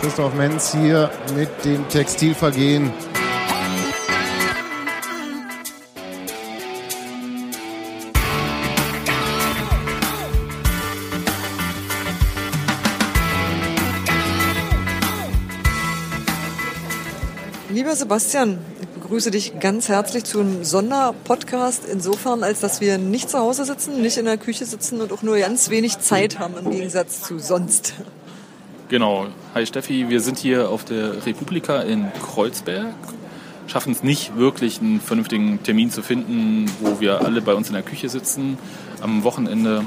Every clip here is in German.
Christoph Menz hier mit dem Textilvergehen. Lieber Sebastian, begrüße dich ganz herzlich zu einem Sonderpodcast. Insofern, als dass wir nicht zu Hause sitzen, nicht in der Küche sitzen und auch nur ganz wenig Zeit haben im Gegensatz zu sonst. Genau. Hi Steffi, wir sind hier auf der Republika in Kreuzberg. Schaffen es nicht wirklich einen vernünftigen Termin zu finden, wo wir alle bei uns in der Küche sitzen. Am Wochenende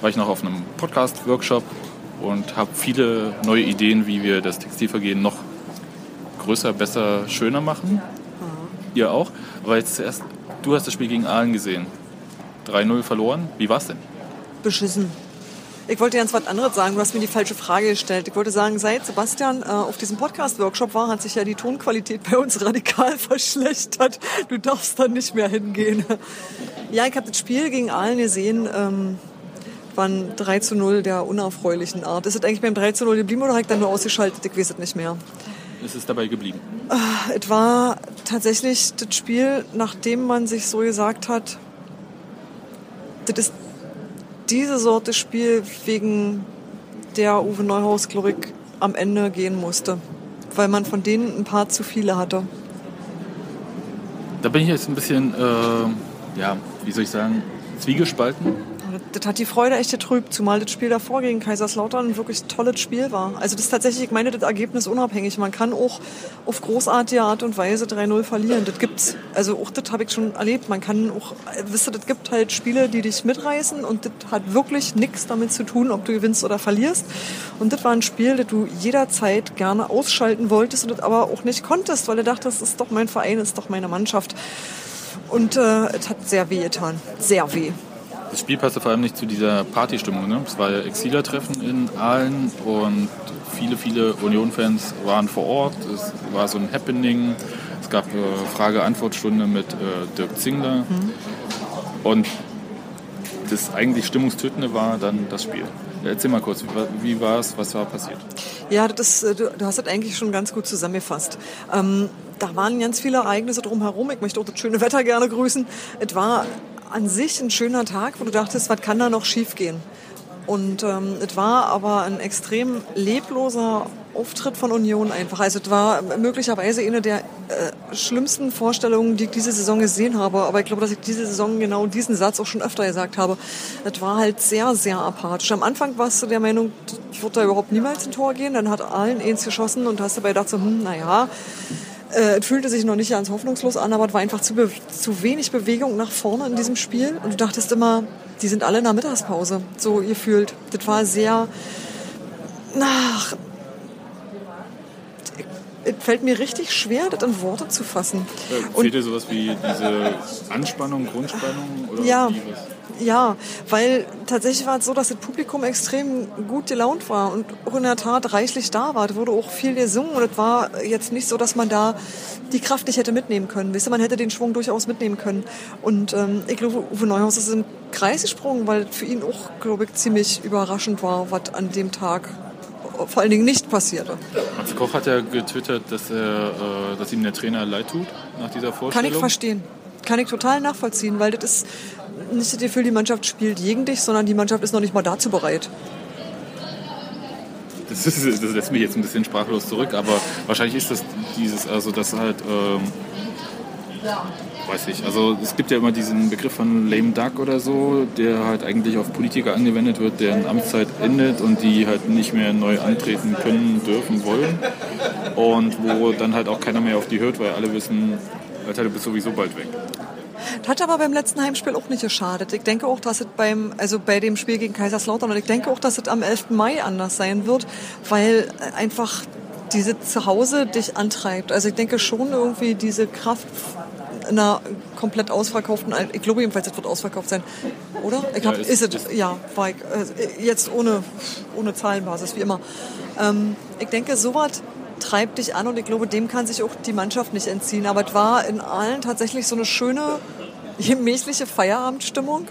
war ich noch auf einem Podcast-Workshop und habe viele neue Ideen, wie wir das Textilvergehen noch größer, besser, schöner machen. Ihr auch. Aber jetzt zuerst, du hast das Spiel gegen Aalen gesehen. 3-0 verloren. Wie war's denn? Beschissen. Ich wollte ganz was anderes sagen. Du hast mir die falsche Frage gestellt. Ich wollte sagen, seit Sebastian äh, auf diesem Podcast-Workshop war, hat sich ja die Tonqualität bei uns radikal verschlechtert. Du darfst dann nicht mehr hingehen. Ja, ich habe das Spiel gegen Aalen gesehen. Ähm, waren 3 zu 0 der unerfreulichen Art. Ist es eigentlich beim 3 zu 0 geblieben oder habe ich dann nur ausgeschaltet? Ich weiß es nicht mehr. Ist es dabei geblieben? Es war tatsächlich das Spiel, nachdem man sich so gesagt hat, das ist diese Sorte Spiel, wegen der Uwe Neuhaus, glaube ich, am Ende gehen musste. Weil man von denen ein paar zu viele hatte. Da bin ich jetzt ein bisschen, äh, ja, wie soll ich sagen, zwiegespalten. Das hat die Freude echt getrübt, zumal das Spiel davor gegen Kaiserslautern ein wirklich tolles Spiel war. Also das ist tatsächlich, ich meine, das Ergebnis unabhängig. Man kann auch auf großartige Art und Weise 3-0 verlieren. Das gibt's. Also auch das habe ich schon erlebt. Man kann auch, wisst ihr, das gibt halt Spiele, die dich mitreißen und das hat wirklich nichts damit zu tun, ob du gewinnst oder verlierst. Und das war ein Spiel, das du jederzeit gerne ausschalten wolltest und das aber auch nicht konntest, weil du dachtest, das ist doch mein Verein, das ist doch meine Mannschaft. Und äh, es hat sehr weh getan. Sehr weh. Das Spiel passte vor allem nicht zu dieser Partystimmung. Ne? Es war ja Exiler-Treffen in Aalen und viele, viele Union-Fans waren vor Ort. Es war so ein Happening. Es gab äh, Frage-Antwort-Stunde mit äh, Dirk Zingler. Und das eigentlich Stimmungstötende war dann das Spiel. Erzähl mal kurz, wie, war- es, was war passiert? Ja, das, äh, du, du hast das eigentlich schon ganz gut zusammengefasst. Ähm, da waren ganz viele Ereignisse drumherum. Ich möchte auch das schöne Wetter gerne grüßen. Es war an sich ein schöner Tag, wo du dachtest, was kann da noch schiefgehen? Und ähm, es war aber ein extrem lebloser Auftritt von Union einfach. Also es war möglicherweise eine der äh, schlimmsten Vorstellungen, die ich diese Saison gesehen habe. Aber ich glaube, dass ich diese Saison genau diesen Satz auch schon öfter gesagt habe. Es war halt sehr, sehr apathisch. Am Anfang warst du der Meinung, es wird da überhaupt niemals ein Tor gehen. Dann hat allen eins geschossen und hast dabei gedacht, so, hm, naja, äh, es fühlte sich noch nicht ganz hoffnungslos an, aber es war einfach zu, be zu wenig Bewegung nach vorne in diesem Spiel. Und du dachtest immer, die sind alle in der Mittagspause, so gefühlt. Das war sehr, ach, es fällt mir richtig schwer, das in Worte zu fassen. Äh, Fehlt dir sowas wie diese Anspannung, Grundspannung? Oder Ja. Ja, weil tatsächlich war es so, dass das Publikum extrem gut gelaunt war und auch in der Tat reichlich da war. Es wurde auch viel gesungen und es war jetzt nicht so, dass man da die Kraft nicht hätte mitnehmen können. Wisst ihr, man hätte den Schwung durchaus mitnehmen können. Und ähm, ich glaube, Uwe Neuhaus ist im Kreis gesprungen, weil es für ihn auch, glaube ich, ziemlich überraschend war, was an dem Tag vor allen Dingen nicht passierte. Max Koch hat ja getwittert, dass, er, äh, dass ihm der Trainer leid tut nach dieser Vorstellung. Kann ich verstehen. Kann ich total nachvollziehen, weil das ist nicht das Gefühl, die Mannschaft spielt gegen dich, sondern die Mannschaft ist noch nicht mal dazu bereit. Das, ist, das lässt mich jetzt ein bisschen sprachlos zurück, aber wahrscheinlich ist das dieses, also das halt, ähm, weiß ich, also es gibt ja immer diesen Begriff von lame duck oder so, der halt eigentlich auf Politiker angewendet wird, deren Amtszeit endet und die halt nicht mehr neu antreten können, dürfen, wollen und wo dann halt auch keiner mehr auf die hört, weil alle wissen, Alter, du bist sowieso bald weg. Das hat aber beim letzten Heimspiel auch nicht geschadet. Ich denke auch, dass es beim, also bei dem Spiel gegen Kaiserslautern, und ich denke auch, dass es am 11. Mai anders sein wird, weil einfach diese Zuhause dich antreibt. Also ich denke schon irgendwie diese Kraft einer komplett ausverkauften, ich glaube jedenfalls, es wird ausverkauft sein, oder? Ich hab, Ja, ist, ist- es, ja, war ich, äh, jetzt ohne, ohne Zahlenbasis, wie immer. Ähm, ich denke, sowas treibt dich an und ich glaube, dem kann sich auch die Mannschaft nicht entziehen. Aber es war in allen tatsächlich so eine schöne, gemächliche Feierabendstimmung.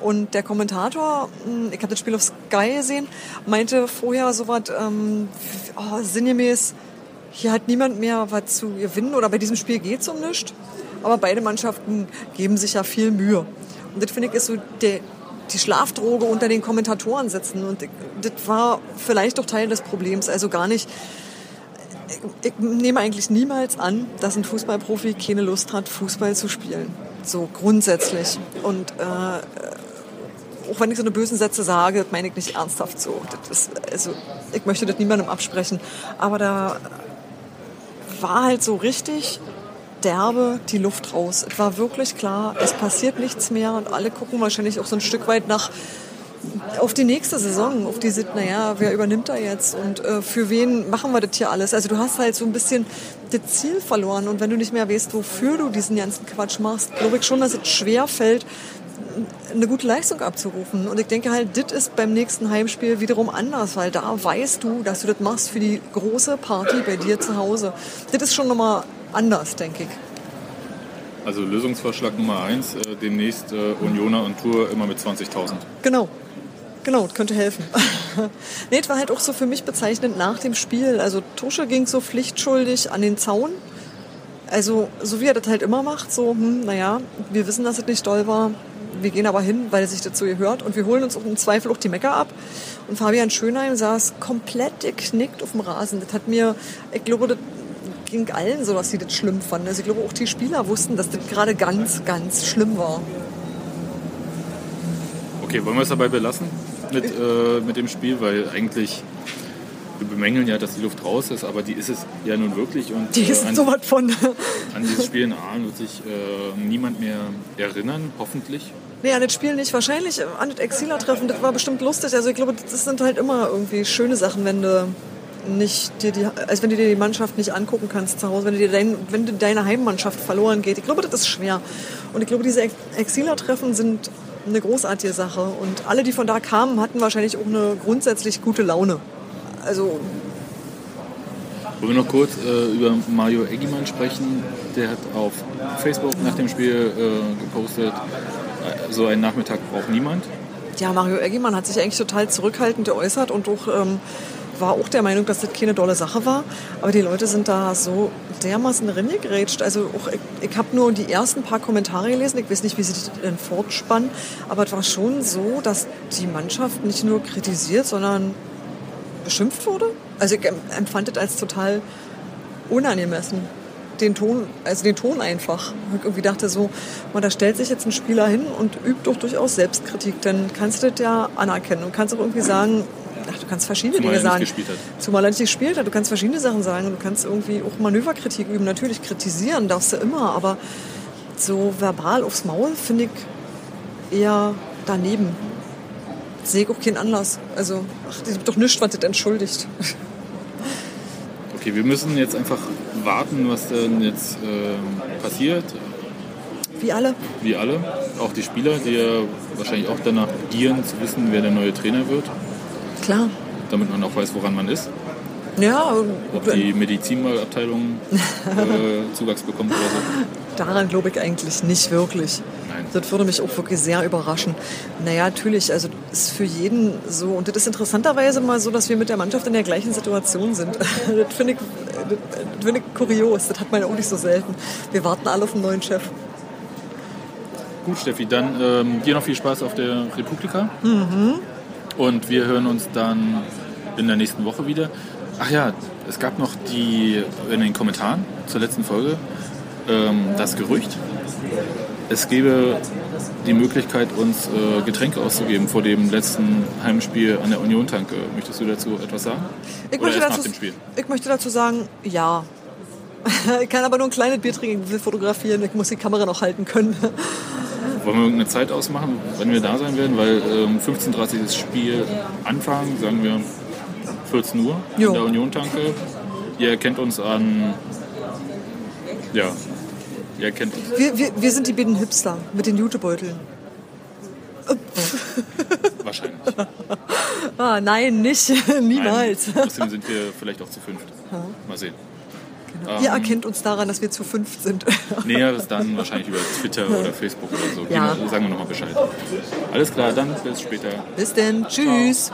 Und der Kommentator, mh, ich habe das Spiel auf Sky gesehen, meinte vorher so was, ähm, oh, sinngemäß, hier hat niemand mehr was zu gewinnen oder bei diesem Spiel geht es um nichts. Aber beide Mannschaften geben sich ja viel Mühe. Und das finde ich ist so der, die Schlafdroge unter den Kommentatoren sitzen. Und das war vielleicht doch Teil des Problems. Also gar nicht. Ich, ich nehme eigentlich niemals an, dass ein Fußballprofi keine Lust hat, Fußball zu spielen. So grundsätzlich. Und äh, auch wenn ich so eine bösen Sätze sage, das meine ich nicht ernsthaft so. Ist, also, ich möchte das niemandem absprechen. Aber da war halt so richtig derbe die Luft raus. Es war wirklich klar, es passiert nichts mehr und alle gucken wahrscheinlich auch so ein Stück weit nach auf die nächste Saison, auf die sind, naja, wer übernimmt da jetzt und äh, für wen machen wir das hier alles? Also du hast halt so ein bisschen das Ziel verloren und wenn du nicht mehr weißt, wofür du diesen ganzen Quatsch machst, glaube ich schon, dass es schwer fällt, eine gute Leistung abzurufen. Und ich denke halt, das ist beim nächsten Heimspiel wiederum anders, weil da weißt du, dass du das machst für die große Party bei dir zu Hause. Das ist schon nochmal anders, denke ich. Also Lösungsvorschlag Nummer eins, äh, demnächst äh, Unioner und Tour immer mit 20.000. Genau. Genau, das könnte helfen. nee, es war halt auch so für mich bezeichnend nach dem Spiel. Also Tusche ging so pflichtschuldig an den Zaun. Also so wie er das halt immer macht, so, hm, naja, wir wissen, dass es nicht doll war. Wir gehen aber hin, weil es sich dazu gehört. Und wir holen uns auch im Zweifel auch die Mecker ab. Und Fabian Schönheim saß komplett geknickt auf dem Rasen. Das hat mir, ich glaube, das ging allen so, dass sie das schlimm fanden. Also ich glaube, auch die Spieler wussten, dass das gerade ganz, ganz schlimm war. Okay, wollen wir es dabei belassen mit, äh, mit dem Spiel, weil eigentlich wir bemängeln ja, dass die Luft raus ist, aber die ist es ja nun wirklich und Die äh, ist an, so was von. an dieses Spiel in Aalen wird sich äh, niemand mehr erinnern, hoffentlich. Nee, an das Spiel nicht. Wahrscheinlich an das Exiler-Treffen, das war bestimmt lustig. Also ich glaube, das sind halt immer irgendwie schöne Sachen, wenn du nicht dir die, also wenn du dir die Mannschaft nicht angucken kannst zu Hause, wenn, du dir dein, wenn dir deine Heimmannschaft verloren geht. Ich glaube, das ist schwer. Und ich glaube, diese Ex- Exiler-Treffen sind eine großartige Sache. Und alle, die von da kamen, hatten wahrscheinlich auch eine grundsätzlich gute Laune. Also Wollen wir noch kurz äh, über Mario Eggimann sprechen? Der hat auf Facebook nach dem Spiel äh, gepostet, äh, so einen Nachmittag braucht niemand. Ja, Mario Eggimann hat sich eigentlich total zurückhaltend geäußert und auch, ähm, war auch der Meinung, dass das keine dolle Sache war. Aber die Leute sind da so dermaßen reingegrätscht. Also auch, ich, ich habe nur die ersten paar Kommentare gelesen. Ich weiß nicht, wie sie das denn fortspannen. Aber es war schon so, dass die Mannschaft nicht nur kritisiert, sondern beschimpft wurde. Also ich em- empfand das als total unangemessen. Den Ton, also den Ton einfach. Ich irgendwie dachte so, man, da stellt sich jetzt ein Spieler hin und übt doch durchaus Selbstkritik. Dann kannst du das ja anerkennen und kannst auch irgendwie sagen, ach, du kannst verschiedene Zumal Dinge er nicht sagen. gespielt hat. Zumal er nicht gespielt hat. Du kannst verschiedene Sachen sagen und du kannst irgendwie auch Manöverkritik üben. Natürlich kritisieren darfst du immer, aber so verbal aufs Maul finde ich eher daneben. Sehe ich auch keinen Anlass. Also, ach, das ist doch nichts, was das entschuldigt. Okay, wir müssen jetzt einfach warten, was denn jetzt ähm, passiert. Wie alle. Wie alle, auch die Spieler, die ja wahrscheinlich auch danach gieren zu wissen, wer der neue Trainer wird, Klar. damit man auch weiß, woran man ist. Ja, Ob die Medizinabteilung äh, Zuwachs bekommt oder so. daran glaube ich eigentlich nicht wirklich. Nein. Das würde mich auch wirklich sehr überraschen. Naja, natürlich, also ist für jeden so. Und das ist interessanterweise mal so, dass wir mit der Mannschaft in der gleichen Situation sind. Das finde ich, das finde ich kurios. Das hat man ja auch nicht so selten. Wir warten alle auf einen neuen Chef. Gut, Steffi, dann ähm, dir noch viel Spaß auf der Republika. Und wir hören uns dann in der nächsten Woche wieder. Ach ja, es gab noch die in den Kommentaren zur letzten Folge ähm, das Gerücht, es gäbe die Möglichkeit, uns äh, Getränke auszugeben vor dem letzten Heimspiel an der Union-Tanke. Möchtest du dazu etwas sagen? Ich möchte, dazu, nach dem Spiel? ich möchte dazu sagen, ja. Ich kann aber nur ein kleines Bier trinken, ich will fotografieren, ich muss die Kamera noch halten können. Wollen wir irgendeine Zeit ausmachen, wann wir da sein werden? Weil ähm, 15.30 Uhr das Spiel anfangen, sagen wir 14 Uhr Jo. in der Union-Tanke. Ihr erkennt uns an... Ja, ihr erkennt uns. Wir, wir, wir sind die beiden Hipster mit den Jutebeuteln. Wahrscheinlich. Ah, nein, nicht. Niemals. Nein, Außerdem sind wir vielleicht auch zu fünft. Mal sehen. Ihr Ähm, erkennt uns daran, dass wir zu fünf sind. Näheres dann wahrscheinlich über Twitter oder Facebook oder so. Ja. Sagen wir nochmal Bescheid. Alles klar, dann bis später. Bis denn. Tschüss.